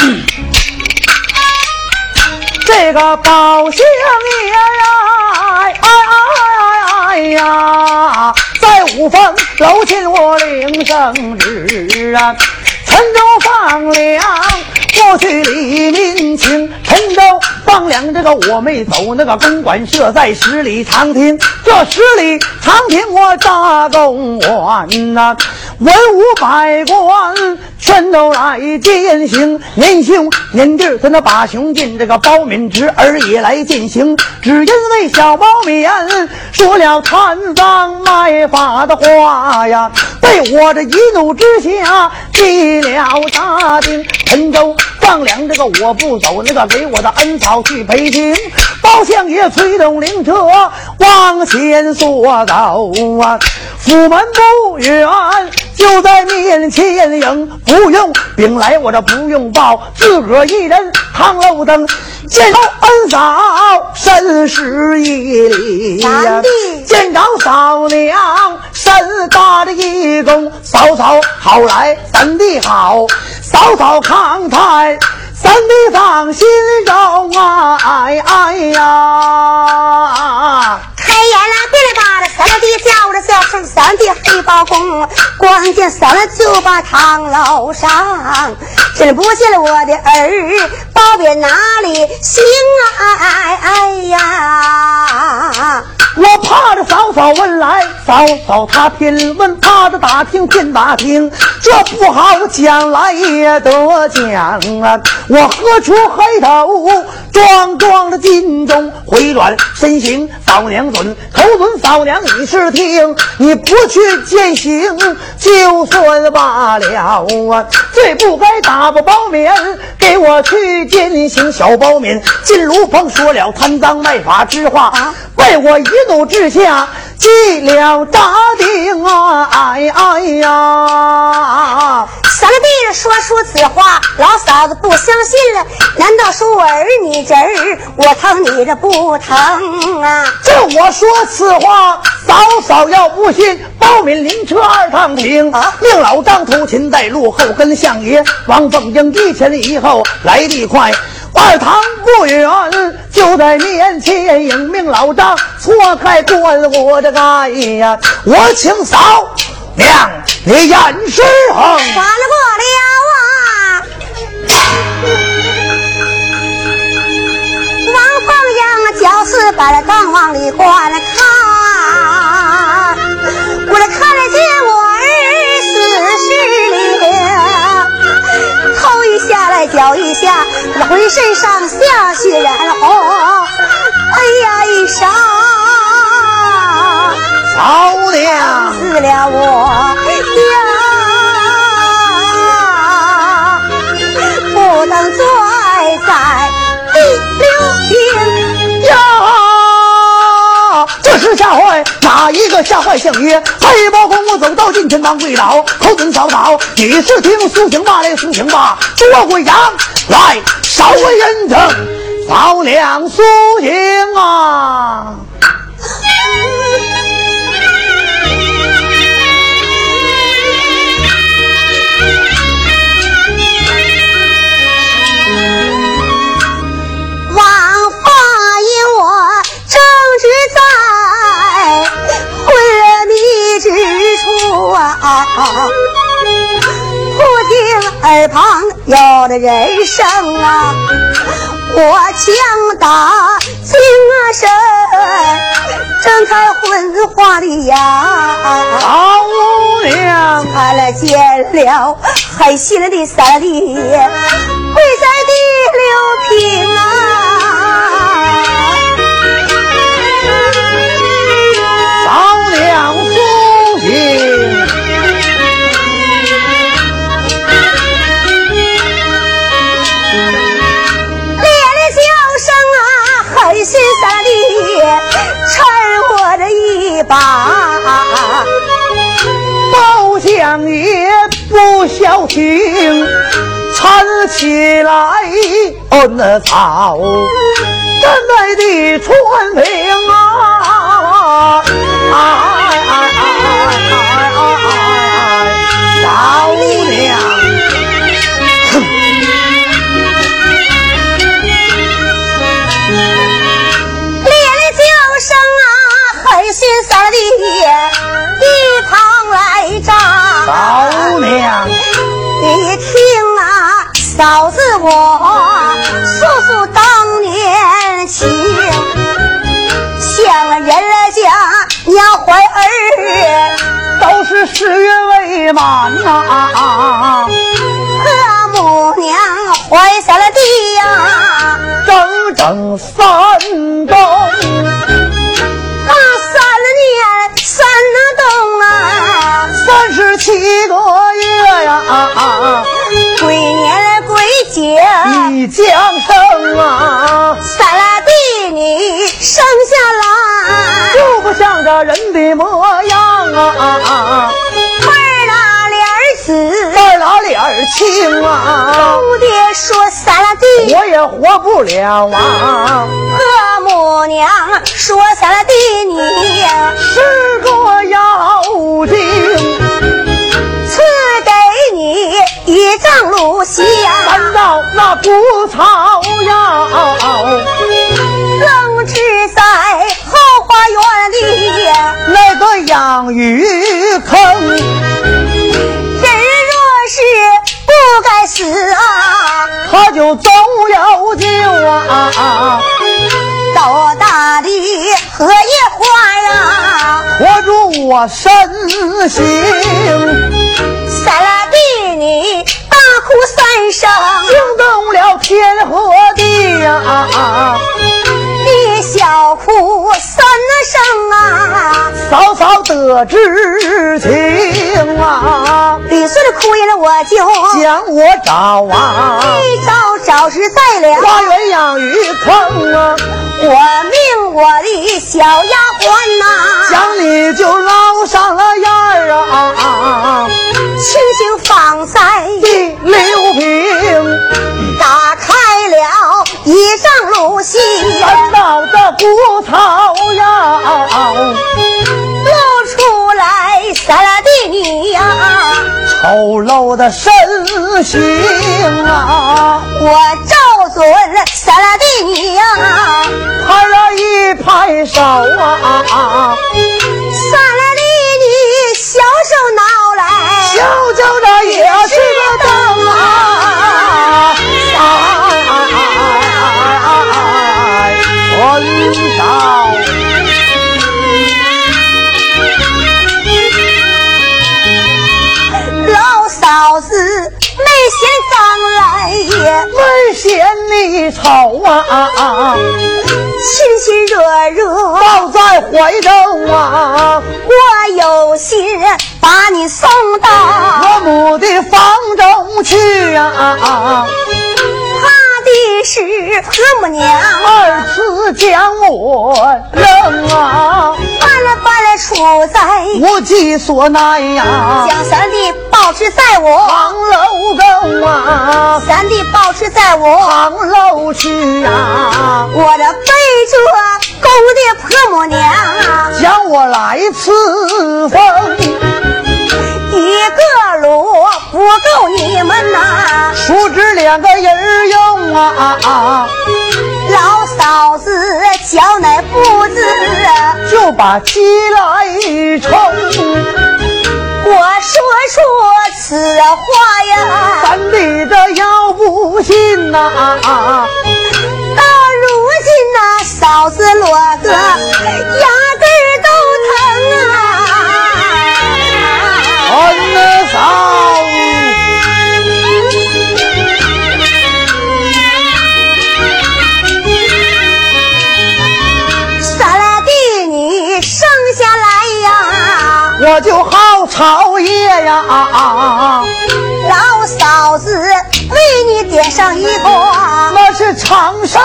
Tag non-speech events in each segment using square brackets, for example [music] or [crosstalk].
[coughs] 这个宝相爷呀，哎哎哎呀，在五凤楼前我领圣旨啊，陈州放粮，过去李民清，陈州放粮，这个我没走，那个公馆设在十里长亭，这十里长亭我大公馆呐。文武百官全都来践行，年兄年弟跟那把雄进这个包敏侄儿也来践行，只因为小包勉说了贪赃卖法的话呀，被我这一怒之下进了大兵。陈州放粮这个我不走，那个给我的恩草去北京。包相爷催动灵车往前所走啊，府门不远。就在面前迎，不用禀来，我这不用报，自个儿一人扛楼灯，见着恩嫂甚是一礼呀。见着嫂娘甚大的一躬，嫂嫂好来，三弟好，嫂嫂康泰，三弟放心中啊，哎哎呀。开眼了，别来把这三弟叫着小声，三弟黑包公，关键三就把堂楼上，真不见了我的儿，包别哪里行啊？哎哎呀！我怕着嫂嫂问来，嫂嫂她偏问，怕着打听偏打听，这不好讲来也得讲啊！我喝出黑头，壮壮的金钟回转身形，嫂娘准，头准嫂娘你是听，你不去践行就算罢了啊！最不该打不包勉，给我去践行小包勉，进炉房说了贪赃卖法之话，被我一。怒之下，进了大鼎啊！哎哎呀！三弟说出此话，老嫂子不相信了。难道说我儿你侄儿，我疼你这不疼啊？这我说此话，嫂嫂要不信，包敏灵车二趟停啊！令老张头琴带路，后跟相爷王凤英一前一后来得快。二堂不远，就在面前。迎命老张错开关，我的哎呀！我请嫂娘你验尸换了过了啊！王凤英叫四把了刚往里观看，我来看下来脚一下。浑身上下血染红，哎呀一声，嫂娘死了我呀，不能再在第六天呀，这是下回哪一个吓坏相爷？黑包公我走到近前当跪倒，口尊嫂嫂，你是听苏醒吧来苏醒吧，捉鬼羊来。少为人称，嫂娘苏醒啊！不听耳旁。有的人声啊，我强打精神，睁开昏花的眼，老娘看了见了狠心的三弟，跪在地六平啊。把包相爷不消停，搀起来恩草，站在的春平啊！心塞的，一旁来站。嫂娘，你听啊，嫂子我诉诉当年情，想人家娘怀儿都是十月未满呐，啊母娘怀下了的呀，整整三。节已降生啊，三拉弟你生下来，就不像个人的模样啊，妹儿那脸儿紫，半拉脸儿青啊，姑爹说三拉弟。我也活不了啊，和母娘说三了弟你是个妖精，赐给你一丈芦席呀，搬到那谷草窑，扔置在后花园里。那个养鱼坑，人若是不该死啊，他就走了就啊。到大地荷叶花呀，活住我身形，三你大哭三声，惊动了天和地呀、你小哭三声啊。嫂嫂得知情啊，李孙的哭音我就将我找啊，一找找是在了，花园养鱼坑啊，我命我的小丫鬟呐、想你就捞上了眼儿啊，清醒放在第六瓶，打开了一丈芦席，搬到这谷草呀，露出来三了弟你呀、丑陋的身形啊。我照准三了弟你呀、拍了一拍手啊，三了弟你小手挠来，小脚的也是个灯啊！哎，混嫌你丑啊，亲亲热热，抱在怀中啊，我有心把你送到，我母的房中去啊，怕的是何母娘二次将我扔啊，搬了搬了出在无计所奈呀。将三弟保持在我，唐楼沟啊，三弟保持在我，唐楼去呀，我这背着公的婆母娘，将我来赐封，一个炉不够你们呐，叔侄两个人儿用啊，老嫂子叫那不知。就把鸡来冲，我说出此话呀，咱的这要不信呐、到如今呐嫂子落个牙老嫂子为你点上一个，那是长寿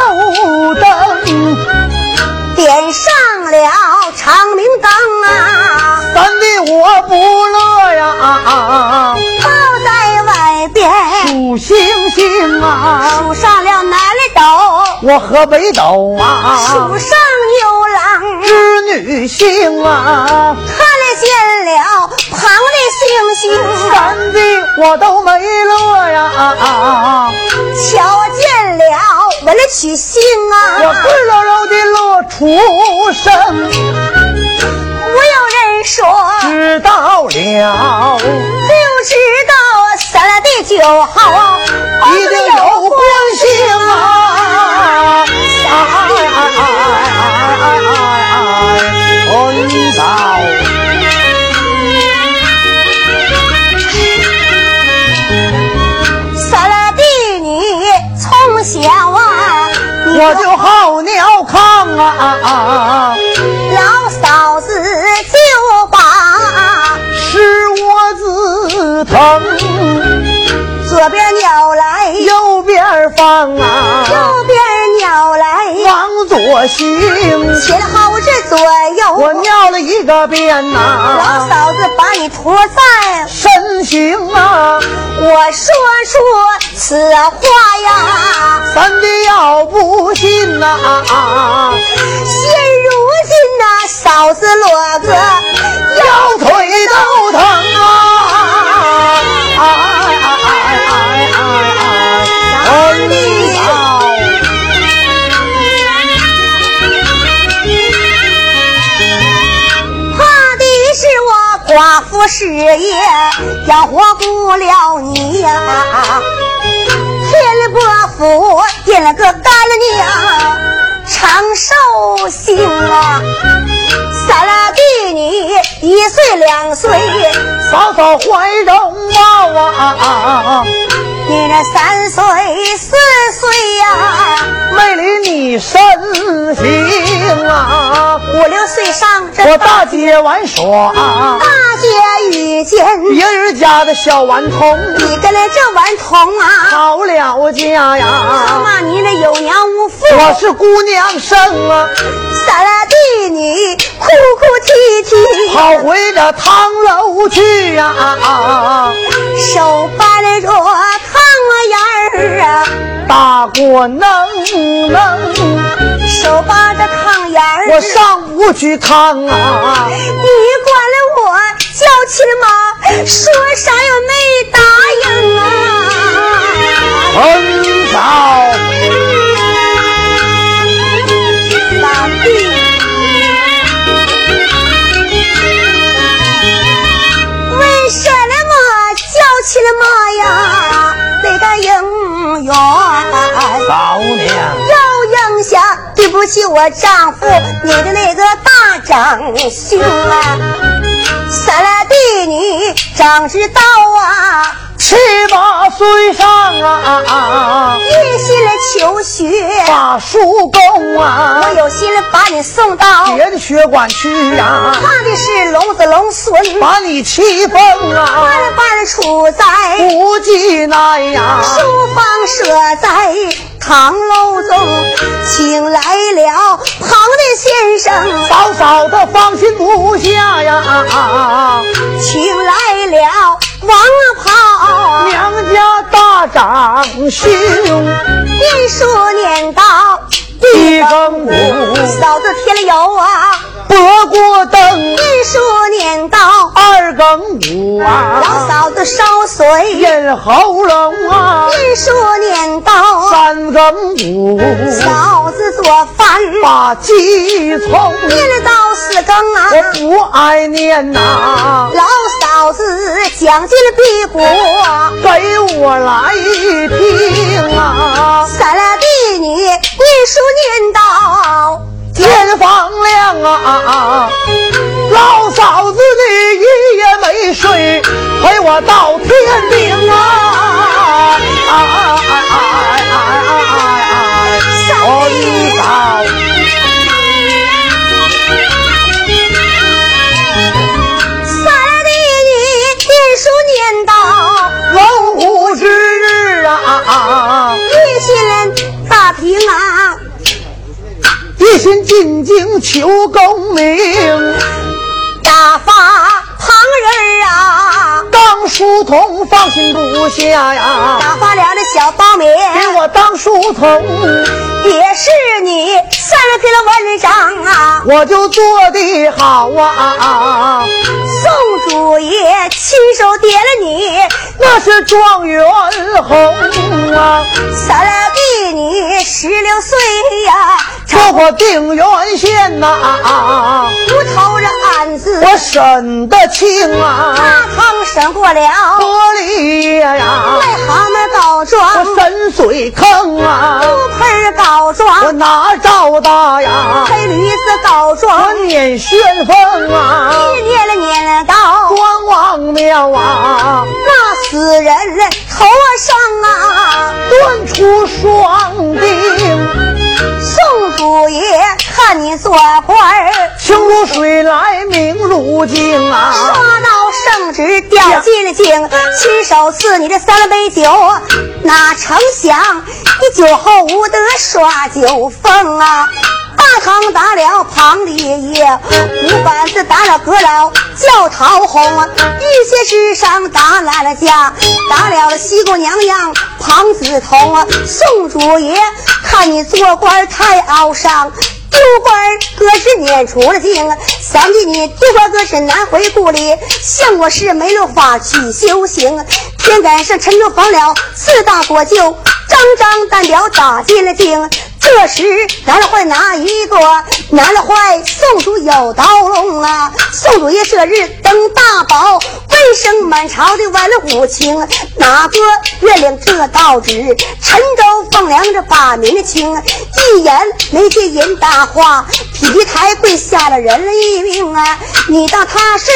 灯。点上了长明灯啊，咱的我不乐呀，抱在外边。数星星啊，数上了南来斗。我河北斗啊，树上有郎，织女星啊，看了见了旁的星星三的我都没落呀，瞧见了闻了取信啊，我赤裸裸的落出声。我有人说知道了，就知道三的九号一定有关系啊。我就好尿炕啊！老嫂子就把使我子疼，左边尿来，右边放啊，右边尿来，往左行，前后这我尿了一个遍呐。老嫂子把你驮在身行啊，我说说此话呀，三弟要不信呐，现妇事业要活不了你呀、天伯父点了个干娘，长寿星啊，三了弟女一岁两岁，嫂嫂怀中抱啊，你那三岁四岁呀、没理你身形啊！五六岁上这我大姐玩耍，大姐遇见别人家的小顽童，你跟来这顽童啊，好了家呀他呀！骂你那有娘无父。我是姑娘生啊，三了弟你哭哭啼啼，跑回这堂楼去呀！手搬着炕沿儿啊，大锅能能，手把着炕沿儿。我上屋去炕啊！你管了我叫亲妈，说啥也没可惜我丈夫，你的那个大长兄啊，三了弟女长知道啊，七八岁上啊，一心来求学，把书工啊我，有心把你送到，别的学馆去呀、怕的是龙子龙孙，把你气疯啊，万般处在无计奈呀。书房设在堂楼中，请来了庞的先生。嫂嫂的放心不下呀，请来了王炮，娘家大长兄念书念到一更午，嫂子添了油啊，拨过灯念说念到二更午老啊，嫂子烧水，咽喉咙啊念说念到三更午，嫂子做饭，把鸡葱念了到四更啊，我不爱念呐、老嫂子讲进了屁股，给我来听啊！三了弟女念书念到。天放亮啊，老嫂子你一夜没睡，陪我到天明啊！哎哎哎哎女念书念到龙虎之日啊，一心打平啊，一心进京求功名，大发旁人啊，当书童放心不下呀，打发了这小苞米，给我当书童。也是你算了给了文章啊，我就做的好啊，宋祖爷亲手点了你，那是状元红啊，三了弟你十六岁呀，这我定远县呐、无头这案子。我审得清啊，大堂审过了，玻璃呀，癞蛤蟆告状，我深水坑啊，猪盆告我状，哪招的呀？黑驴子告我状，撵旋风啊，一念了念了到，光王庙啊，那死人头上啊，断出双宋祖爷看你做官，清如水来明如镜啊！说到圣旨掉进了井，亲手赐你这三杯酒，哪成想你酒后无德耍酒疯啊！大堂打了庞烈爷，五板子打了阁老叫陶红，一些之上打烂了家，打了西宫娘娘庞子通，宋主爷看你做官太傲上。丢官可是撵出了京，想起你丢官可是难回故里，相国是没有法去修行，偏赶上陈州放了四大国舅，张张单表打进了京。这时难了坏哪一个？难了坏宋主有刀龙啊！宋主爷这日登大宝，问声满朝的文武卿，哪个月领这道旨？陈州奉粮这把民清，一言没提银大话，劈台跪下了人一命啊！你当他是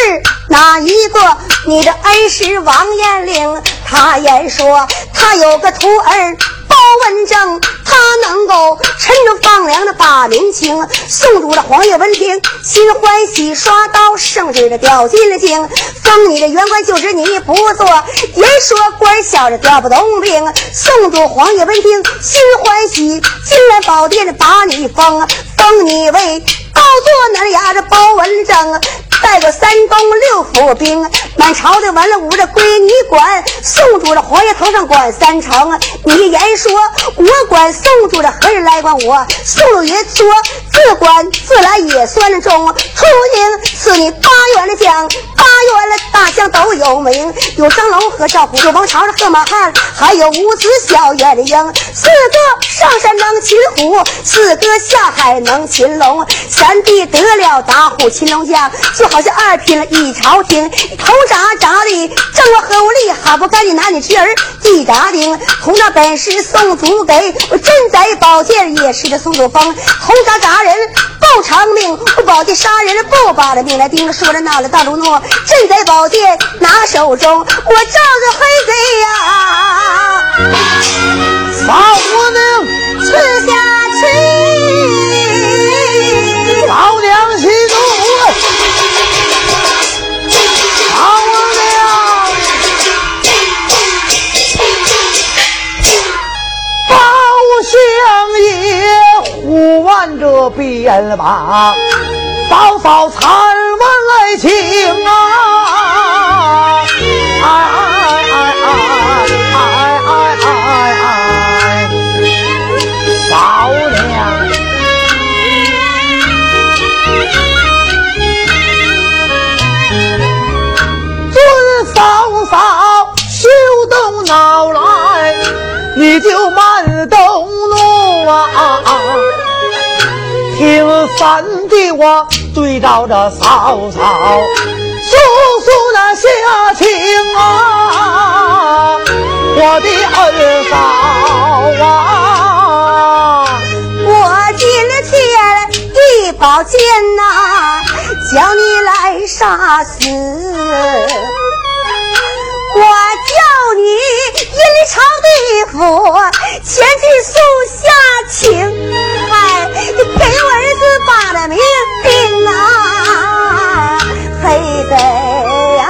哪一个？你的恩师王延龄，他言说他有个徒儿。包文正，他能够趁着放粮的把民情。送主了黄叶闻听，心欢喜，刷刀圣旨的掉进了京。封你的原官就职你不做，言说官小的调不动兵。送主黄叶闻听，心欢喜，金兰宝殿的把你封，封你为高座那压着包文正。带个三公六府兵，满朝的文武这归你管。宋主的皇爷头上管三成，你言说我管宋主的何人来管我？宋老爷说自管自来也算中。出营赐你八员的将，八员的大将都有名，有张龙和赵虎，有王朝的贺马汉，还有五子小燕的鹰。四哥上山能擒虎，四哥下海能擒龙。三弟得了打虎擒龙将，就。好像二品了一朝廷，头扎扎的正我何无力，还不赶紧拿你侄儿一扎钉。同那本是宋祖给，我镇宅宝剑也是个宋祖峰。头扎扎人报长命，我宝剑杀人不把了命来盯。说着闹了大怒诺，镇宅宝剑拿手中，我照着黑贼呀，这边吧，我对照着嫂嫂诉诉那下情啊，我的二嫂啊，我今天一宝剑呐，叫你来杀死，我叫你阴曹地府前去诉下情，哎，你给我。把的命定啊，黑贼呀！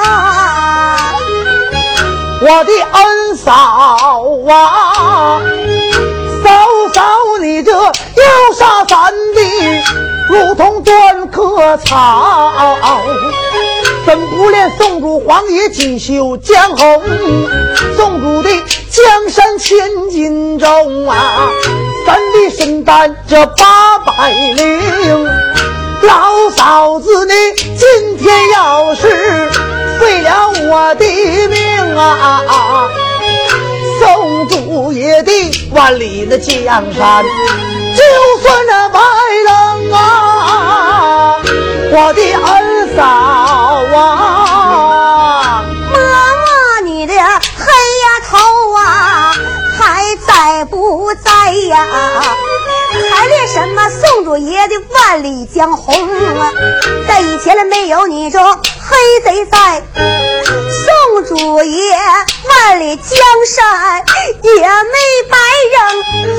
我的恩嫂啊，嫂嫂你这要杀三弟，如同断棵草。怎不连宋主皇爷锦绣江红，宋主的江山千斤重啊！咱的身担这八百灵，老嫂子你今天要是废了我的命啊，宋主爷的万里的江山就算那白了啊，我的二嫂啊，在呀，还练什么宋祖爷的万里江红啊？在以前没有你这黑贼在，宋祖爷万里江山也没白扔，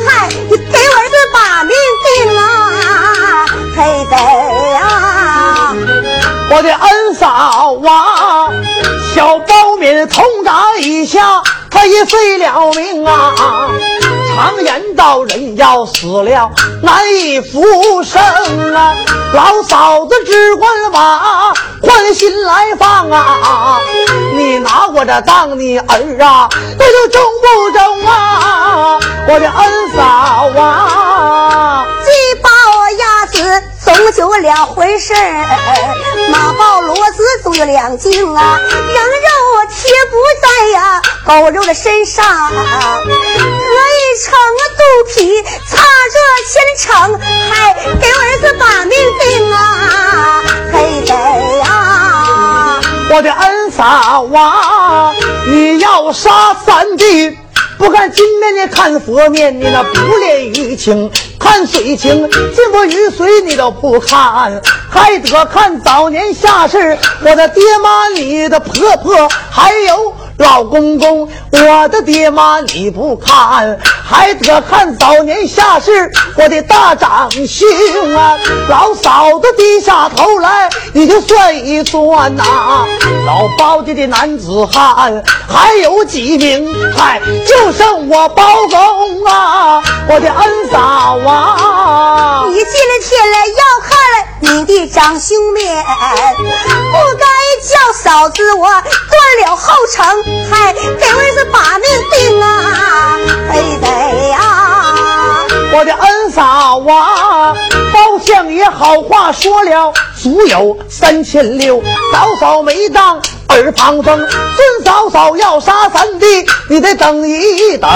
嗨，你给我儿子把命定啊，黑贼啊！我的恩嫂啊，小包敏同长以下，他也废了命啊。常言道，人要死了难以复生啊！老嫂子只管把欢心来放啊！你拿我这当你儿啊，那就中不中啊？我的恩嫂啊！鸡巴总就两回事儿，马包骡子总有两斤啊，羊肉贴不在呀狗肉的身上，隔一层肚皮擦着千层，还给我儿子把命定啊，嘿得呀！我的恩嫂啊，你要杀三弟，不看金面的看佛面，你那不恋于情。看水情，见过雨水你都不看，还得看早年下世。我的爹妈，你的婆婆，还有老公公，我的爹妈你不看，还得看早年下世。我的大长兄啊，老嫂子低下头来，你就算一算呐。老包家的男子汉还有几名？嗨，就剩我包公啊，我的恩嫂啊。你今天来要看你的长兄面，嫂子我断了后程，还给儿子把命定啊！哎得呀！我的恩嫂啊，包相爷好话说了，足有三千六，嫂嫂没当。耳旁风，孙嫂嫂要杀三弟，你得等一等。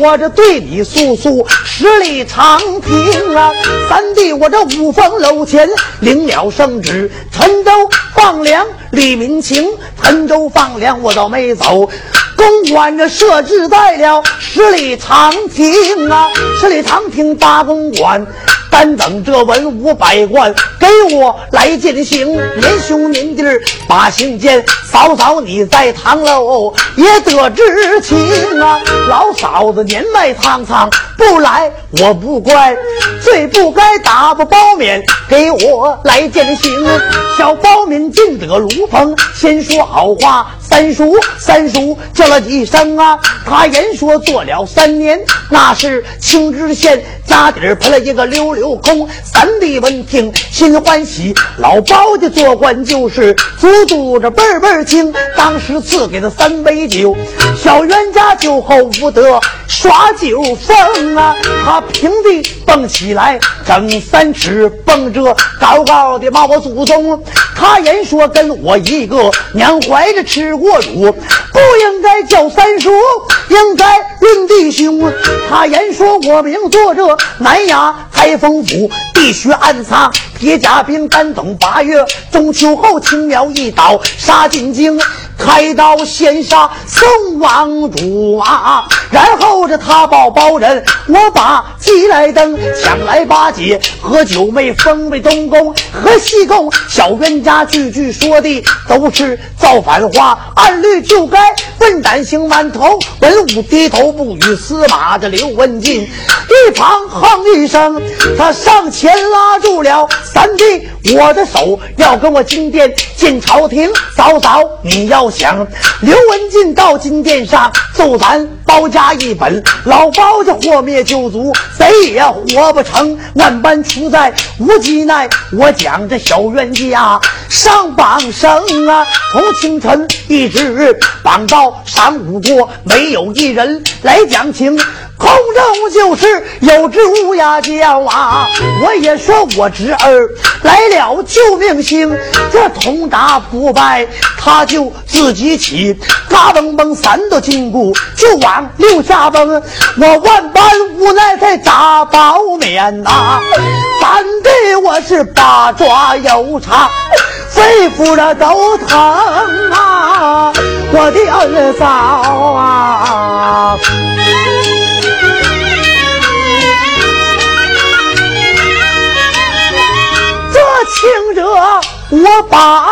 我这对你诉诉十里长亭啊，三弟我这五凤楼前领了圣旨，陈州放粮李民情，陈州放粮我倒没走，公馆这设置在了十里长亭啊，十里长亭八公馆。单等这文武百官给我来进行，连兄您弟把信见，嫂嫂你在堂楼也得知情啊。老嫂子年迈苍苍不来我不怪，最不该打不包勉给我来践行。小包勉进得炉棚，先说好话。三叔，三叔叫了几声啊？他言说做了三年，那是青知县家底儿赔了一个溜溜空。三弟闻听心欢喜，老包家做官就是足足着倍儿倍儿精。当时赐给他三杯酒，小冤家酒后无德耍酒疯啊！他平地蹦起来，整三尺蹦着高高的骂我祖宗。他人说跟我一个娘怀着吃。过主不应该叫三叔，应该论弟兄。他言说我名作者南衙开封府，必须暗杀铁甲兵。单等八月中秋后，青苗一倒杀进京，开刀先杀宋王主啊！然后这他报包人，我把鸡来登，抢来八姐和九妹，封为东宫和西宫。小冤家句句说的都是造反话。按律就该笨胆行满头，文武低头不语。司马这刘文静一旁哼一声，他上前拉住了三弟，我的手要跟我进殿进朝廷。嫂嫂，你要想刘文静到金殿上奏咱包家一本，老包家祸灭旧族，谁也活不成。万般出在无极奈，我讲这小冤家上榜生啊，从清晨一。直绑到晌午过，没有一人来讲情。空中就是有只乌鸦叫啊！我也说我侄儿来了救命星，这通达不败，他就自己起，嘎嘣嘣三道金箍就往六下崩。我万般无奈才扎包面呐，三弟我是八爪油茶。肺腑的都疼啊！我的儿嫂啊！轻者我把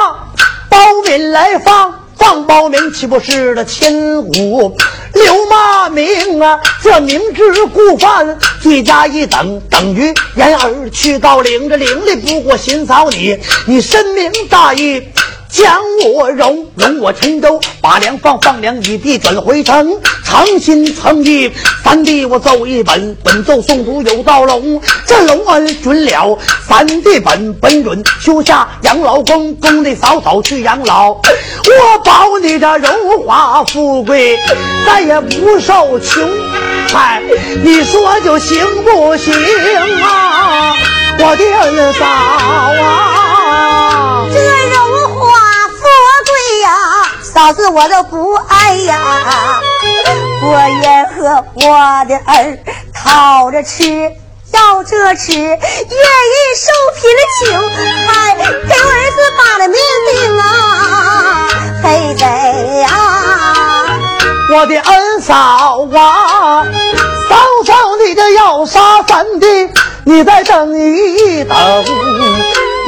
包面来放，放包面岂不是的千古留骂名啊？这明知故犯。罪加一等，等于言而去到领着领的，不过心操你，你深明大义。将我容容我陈州，把粮放放粮，一地转回城。诚心诚意，三弟我奏一本，本奏宋祖有道龙，这龙恩准了。三弟本本准修下养老宫，宫里早早去养老。我保你的荣华富贵，再也不受穷。嗨，你说就行不行啊，我的儿嫂啊？嫂子我都不爱呀，我也和我的儿讨着吃，要着吃，愿意受贫的情，还给我儿子把了命命啊，嘿嘿啊！我的恩嫂啊，嫂嫂你这要杀三弟，你再等一等，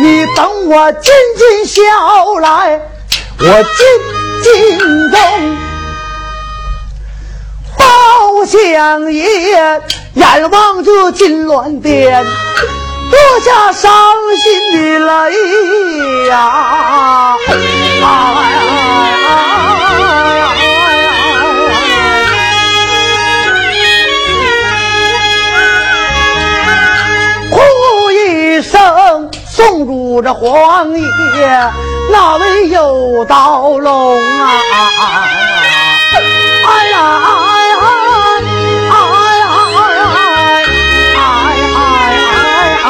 你等我尽尽孝来，我尽。心中包相爷，眼望着金銮殿，落下伤心的泪呀！哭一声，送入这皇爷。那位有刀龙啊！哎呀哎呀哎呀哎呀哎呀哎呀！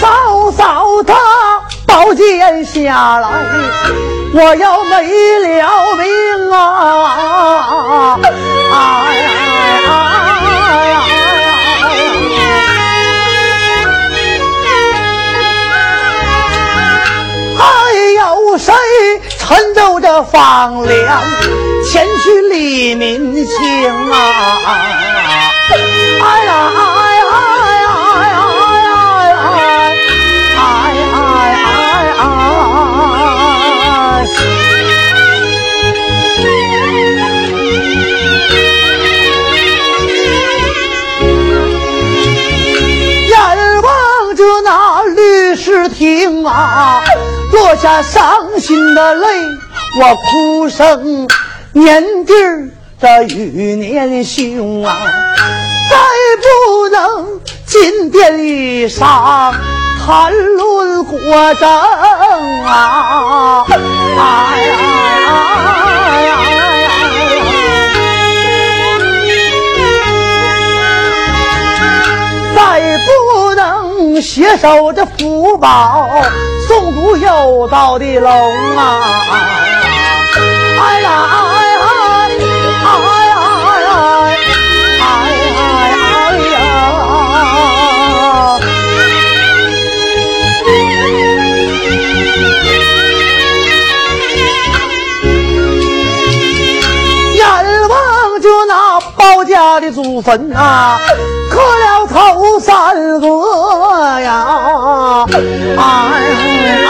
嫂嫂他宝剑下来，我要没了命啊！哎呀哎呀还有谁趁着这放粮前去理民情啊？哎呀听啊，落下伤心的泪，我哭声年底儿的与年兄啊，再不能进殿里上谈论国政啊！哎！再不能携手这福宝，送入有道的龙啊！哎呀哎哎哎哎哎呀哎哎呀！眼望着那包家的祖坟啊！磕了头三个呀！哎呀！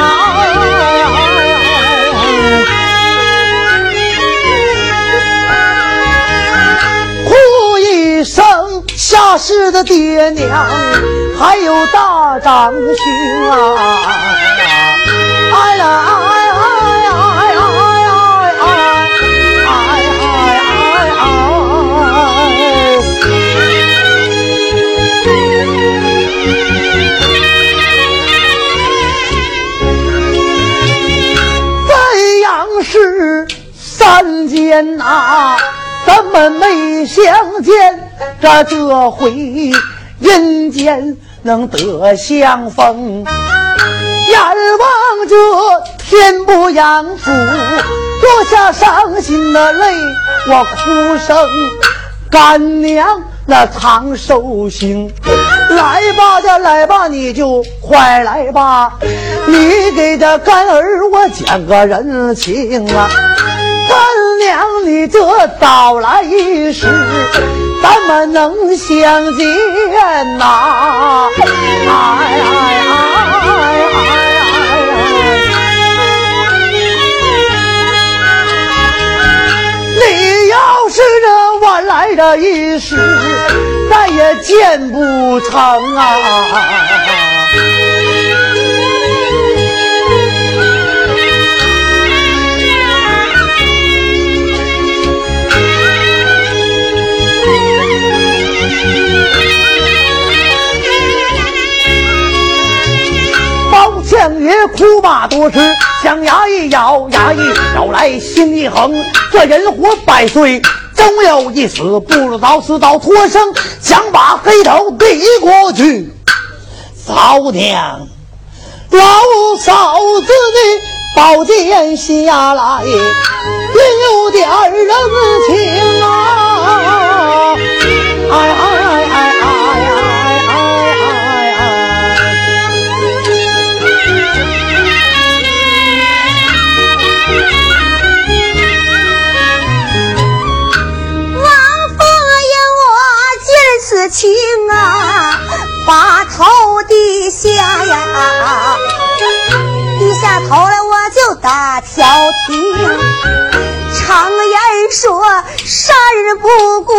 哭一声，下世的爹娘，还有大长兄啊！哎呀！三间呐？咱们没相见，这这回阴间能得相逢。眼望着天不阳出，落下伤心的泪，我哭声干娘那长寿星。来吧，这来吧，你就快来吧！你给这干儿我讲个人情啊，干娘，你这早来一时，怎么能相见呐？哎哎哎哎哎。你要是这晚来的一时，再也见不成啊。相爷哭骂多时，将牙一咬，牙一咬来心一横。这人活百岁，终有一死，不如早死早脱生，想把黑头递过去。嫂娘，老嫂子的宝剑下来，也有点人情啊！哎啊，把头低下呀，低下头来我就打挑剔。常言说，杀人不过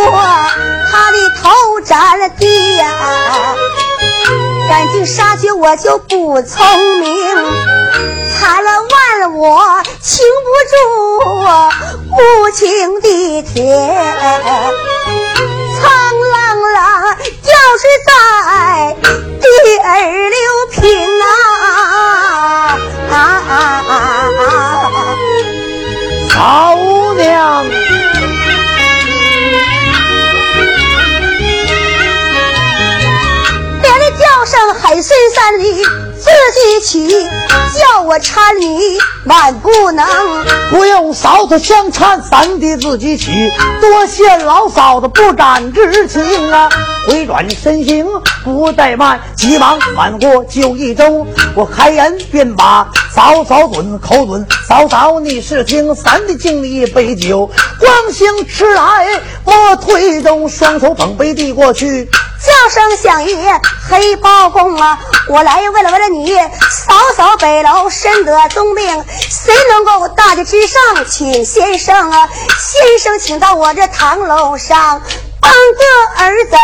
他的头沾了地呀，赶紧杀绝我就不聪明，惨了完了我经不住无情的天。就是在第二六品啊！嫂娘，连的叫声海深山里。自己起，叫我搀你万不能。不用嫂子相搀，三弟自己起。多谢老嫂子不斩之情啊！回转身形不怠慢，急忙翻过酒一盅。我开言便把嫂嫂准口准，嫂嫂你是听，三弟敬你一杯酒。光兴吃来，我推动双手捧杯递过去。叫声响爷黑包公啊！我来为了为了你嫂嫂北楼深得重病，谁能够大驾之上请先生啊？先生请到我这堂楼上。帮个儿怎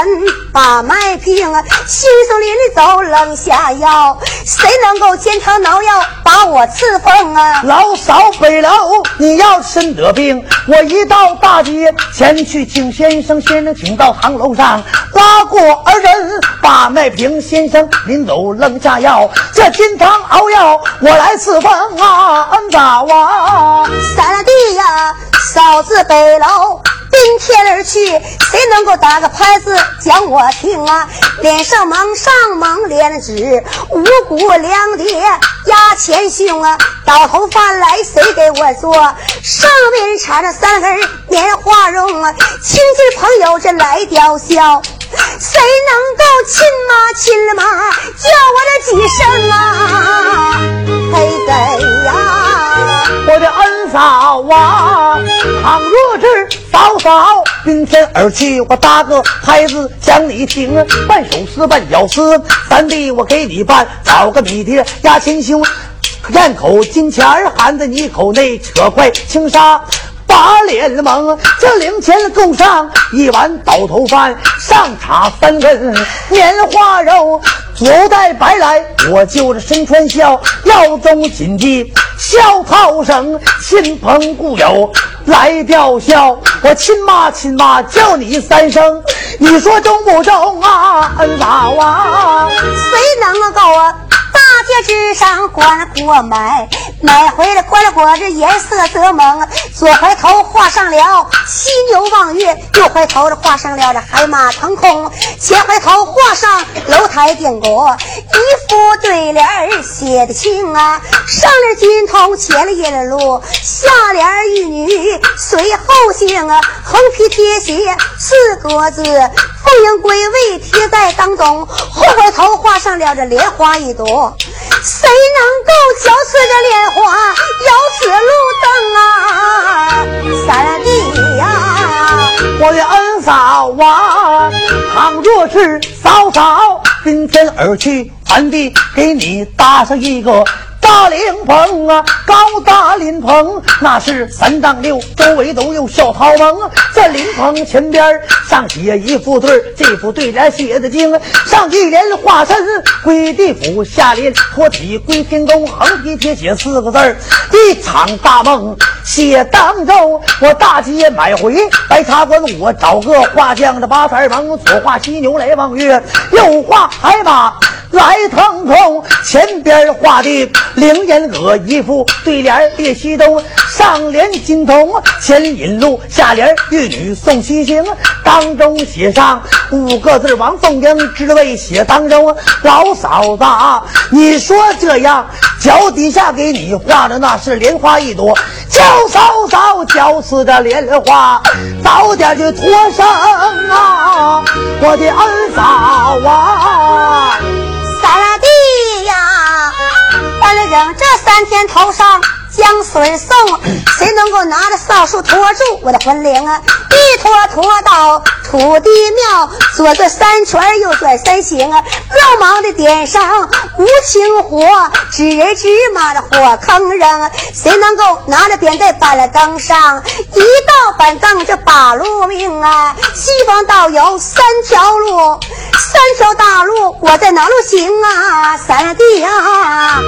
把脉平？先生临走扔下药，谁能够煎汤熬药把我赐封啊？老嫂北楼，你要身得病，我一到大街前去请先生。先生请到堂楼上，拉过儿人把脉平。先生临走扔下药，这煎汤熬药我来赐封啊！恩早啊，三弟呀，嫂子北楼。奔天而去，谁能够打个拍子讲我听啊？脸上蒙上蒙脸纸，五谷粮碟压前胸啊！到头饭来谁给我做？上面插着三根棉花绒啊！亲戚朋友这来吊孝，谁能够亲妈亲妈叫我这几声啊？嘿谁呀？我的恩嫂啊，倘若是。嫂嫂，今天而去，我打个牌子讲你听，半手撕半脚撕。三弟，我给你办，找个米爹压亲兄，咽口金钱儿含在你口内，扯块轻纱。把脸蒙，这零钱够上一碗倒头饭，上茶三根棉花肉，左带白来，我就是身穿孝，腰中紧系孝套绳，亲朋故友来吊孝，我亲妈亲妈叫你三声，你说中不中啊？恩嫂啊，谁能够啊？大街之上观过买，买回来观了果子颜色则蒙。左回头画上了犀牛望月，右回头画上了这海马腾空，前回头画上楼台殿阁，一副对联儿写的清啊。上联金童前了叶路，下联玉女随后行啊。横批贴写四个字，凤英归位贴在当中，后回头画上了这莲花一朵。谁能够教此这莲花，摇此路灯啊？三弟呀，我的恩嫂啊，倘若是嫂嫂今天而去，三弟给你搭上一个。大灵棚啊，高大灵棚，那是三丈六，周围都有小草棚。这灵棚前边上写一副对儿这副对联写的精。上一联画身归地府，下联托体归天宫，横批贴写四个字儿：一场大梦写当中。我大街买回白茶馆，我找个画匠的八色蒙，左画犀牛来望月，右画海马。来腾空，前边画的灵岩阁一副对联列西东，上联金童牵引路，下联玉女送西行，当中写上五个字王凤英，只为写当中老嫂子啊，你说这样脚底下给你画的那是莲花一朵，叫嫂嫂脚似的莲花，早点就脱生啊，我的二嫂啊。这三天头上。将水送，谁能够拿着扫帚拖住我的魂灵啊？一拖拖到土地庙，左转三圈右转三行啊！匆忙的点上无情火，纸人纸马的火坑扔。谁能够拿着扁担板了灯上？一道板凳这八路命啊！西方道有三条路，三条大路，我在哪路行啊？三弟呀，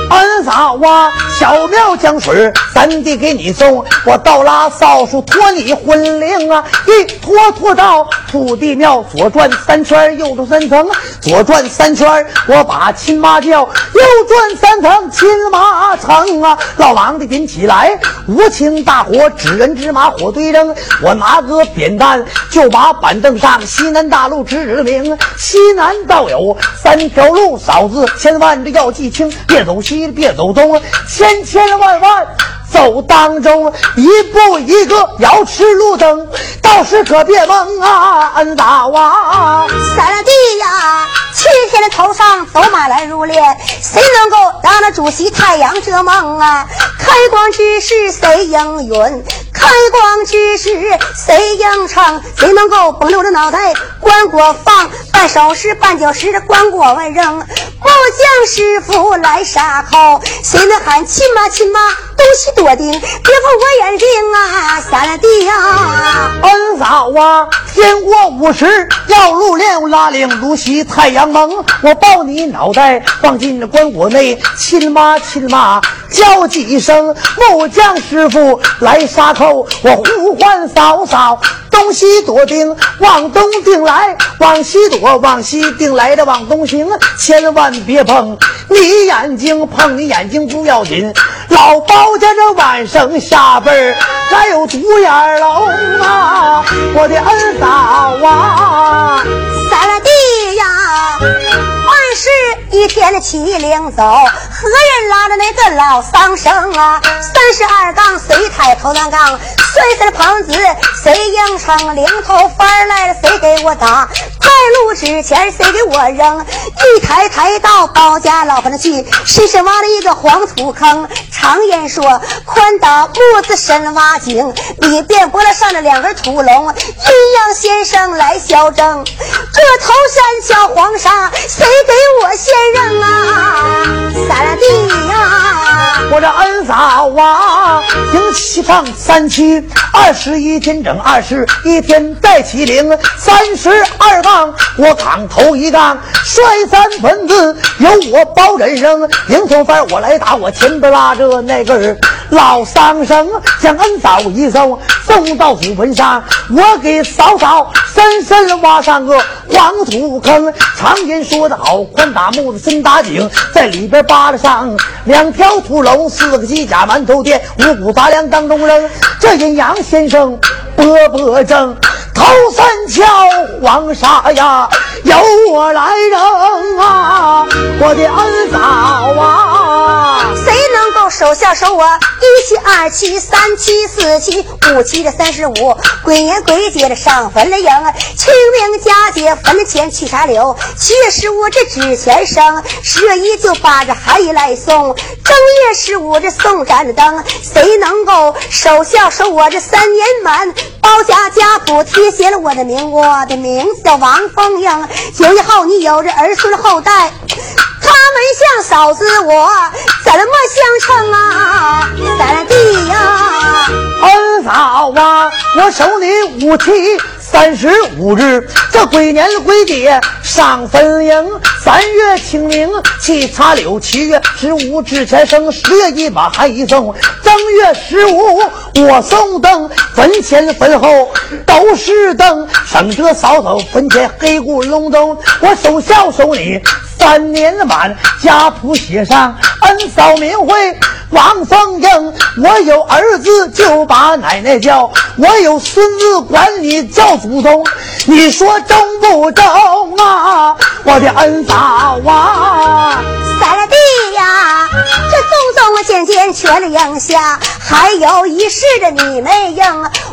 俺嫂啊，小庙江水。三弟给你送，我倒拉扫帚拖你婚令啊！一拖拖到土地庙，左转三圈，右转三层，左转三圈，我把亲妈叫，右转三层，亲妈城啊！老王的顶起来，无情大火，指人指马火堆扔，我拿个扁担就把板凳上西南大路指明，西南道有三条路，嫂子千万的要记清，别走西，别走东，千千万万。走当中一步一个瑶池路灯，到时可别蒙啊！恩大王，三弟呀，七天的头上走马来入殓，谁能够让那主席太阳遮梦啊？开光之时谁应允？开光之时谁应承？谁能够绷着脑袋关国放？半手时办酒时的关国文扔？木匠师傅来杀口，谁能喊亲妈亲妈？东西多丁，别碰我眼睛啊！三弟呀，恩嫂啊，天过午时要入殓，拉铃如西太阳蒙，我抱你脑袋放进棺椁内，亲妈亲妈叫几声，木匠师傅来杀我呼唤嫂嫂。东西躲定，往东定来；往西躲，往西定来的往东行，千万别碰你眼睛，碰你眼睛不要紧。老包家这晚生下辈儿还有独眼龙啊！我的儿嫂啊，三弟呀。一天的麒麟走，何人拉着那个老桑生啊？三十二杠谁抬头那杠？摔死的胖子谁应承？领头翻来了谁给我打？快路之前谁给我扔？一抬抬到包家老婆那去，深深挖了一个黄土坑。常言说，宽打木子深挖井，里边拨了上了两根土龙。阴阳先生来消争，这头山小黄沙谁给？我先扔啊，三弟呀！我这恩嫂啊，迎七放三七，二十一天整二十一天带起灵，三十二我扛头一杠，摔三分子由我包人生，迎头翻我来打，我前边拉着那根老桑绳，将恩嫂一送送到祖坟上，我给嫂嫂深深挖上个黄土坑。常言说得好。宽打木子深打井，在里边扒拉上两条土龙，四个鸡甲馒头店，五谷杂粮当中扔。这阴阳先生波波正，头三桥黄沙呀，由我来扔啊，我的恩嫂啊，谁能够手下守我一七二七三七四七五七的三十五，鬼年鬼节的上坟了迎，清明佳节坟前去茶柳，七月十五这纸。钱生十月一就把这寒衣来送，正月十五这送盏的灯，谁能够守孝守我这三年满？包家家谱贴写了我的名，我的名字叫王凤英。九以后你有着儿孙后代，八门相，嫂子我怎么相称啊？三弟呀，恩嫂啊，我守你五七三十五日，这鬼年鬼节。上坟营。三月清明沏茶柳，七月十五纸钱生，十月一把还一送，正月十五我送灯，坟前坟后都是灯，省得扫走坟前黑咕隆咚，我守孝守你。三年满，家谱写上恩嫂名讳王凤英。我有儿子就把奶奶叫，我有孙子管你叫祖宗。你说中不中啊，我的恩嫂啊？三了弟呀，这宗宗渐渐全了应下，还有一事的你没应。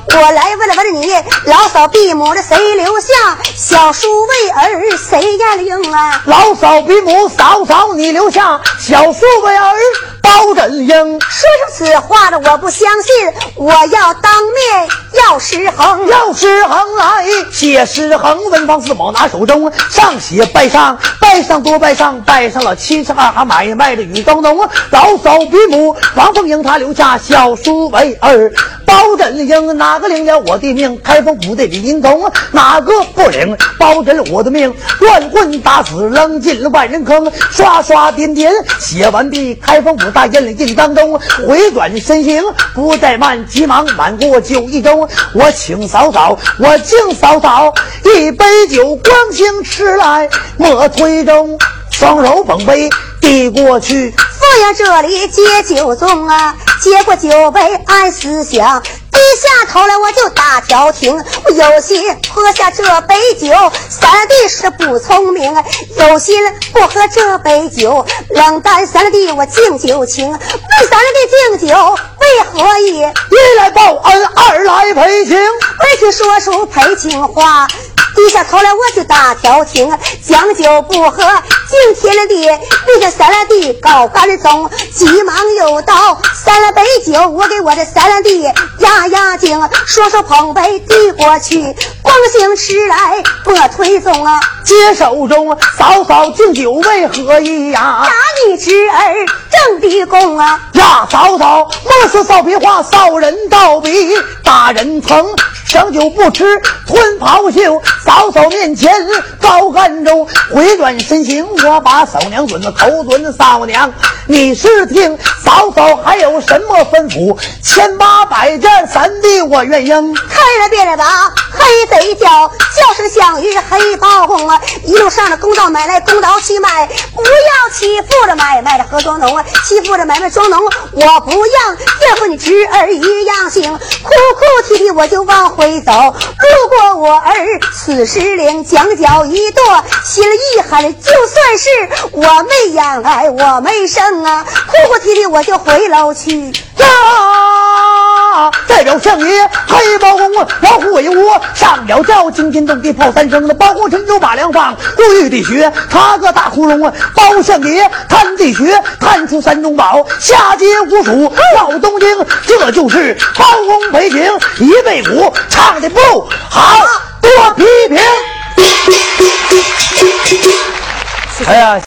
我来问了问你，老嫂闭母的谁留下？小叔为儿谁眼灵啊？老嫂闭母，嫂嫂你留下，小叔为儿包拯英。说出此话的我不相信，我要当面要石恒，要石恒来写石恒，文房四宝拿手中，上写拜上，拜上多拜上，拜上了七十二行买卖的雨东东。老嫂比母，王凤英他留下小叔为儿包拯英，哪个领了我的命？开封府的李银童，哪个不领？包拯我的命，乱棍打死，扔进了万人坑。刷刷点点写完毕，开封府大营里进当中，回转身形不再慢，急忙满过酒一盅。我请嫂嫂，我敬嫂嫂一杯酒，光兴吃来莫推中，双手捧杯递过去。我呀，这里接酒盅啊，接过酒杯暗思想，低下头来我就打调停。我有心喝下这杯酒，三弟是不聪明啊，有心不喝这杯酒，冷淡三弟我敬酒情，为三弟敬酒为何意？一来报恩，二来赔情，为情说出赔情话。低下头来我就打调情，将酒不喝敬天地，对这三郎弟高干宗，急忙又倒三了杯酒，我给我的三郎弟压压惊，双手捧杯递过去，光兴吃来莫推送啊！接手中嫂嫂敬酒为何意呀？打你侄儿正的功啊！呀，嫂嫂莫说臊皮话，臊人道比打人疼。强酒不吃吞袍袖，嫂嫂面前高干中，回转身形，我把嫂娘准头准嫂娘，你是听嫂嫂还有什么吩咐？千八百件三弟我愿应。开了别了吧，黑贼叫叫声项羽黑包公啊！一路上的公道买来公道去卖，不要欺负了买卖的何庄农啊！欺负了买卖庄农我不让，要和你侄儿一样行，哭哭啼啼我就往。回走，路过我儿此时领将脚一跺，心里一狠，就算是我没养来，我没生啊，哭哭啼啼我就回楼去呀。代表相爷黑包公老虎尾窝上了轿，惊天动地炮三声了包公陈酒把粮放，故意的学他个大窟窿啊！包相爷探地穴，探出三中宝，下接五鼠闹东京，这就是包公北京一背鼓唱的不好，多批评。哎呀！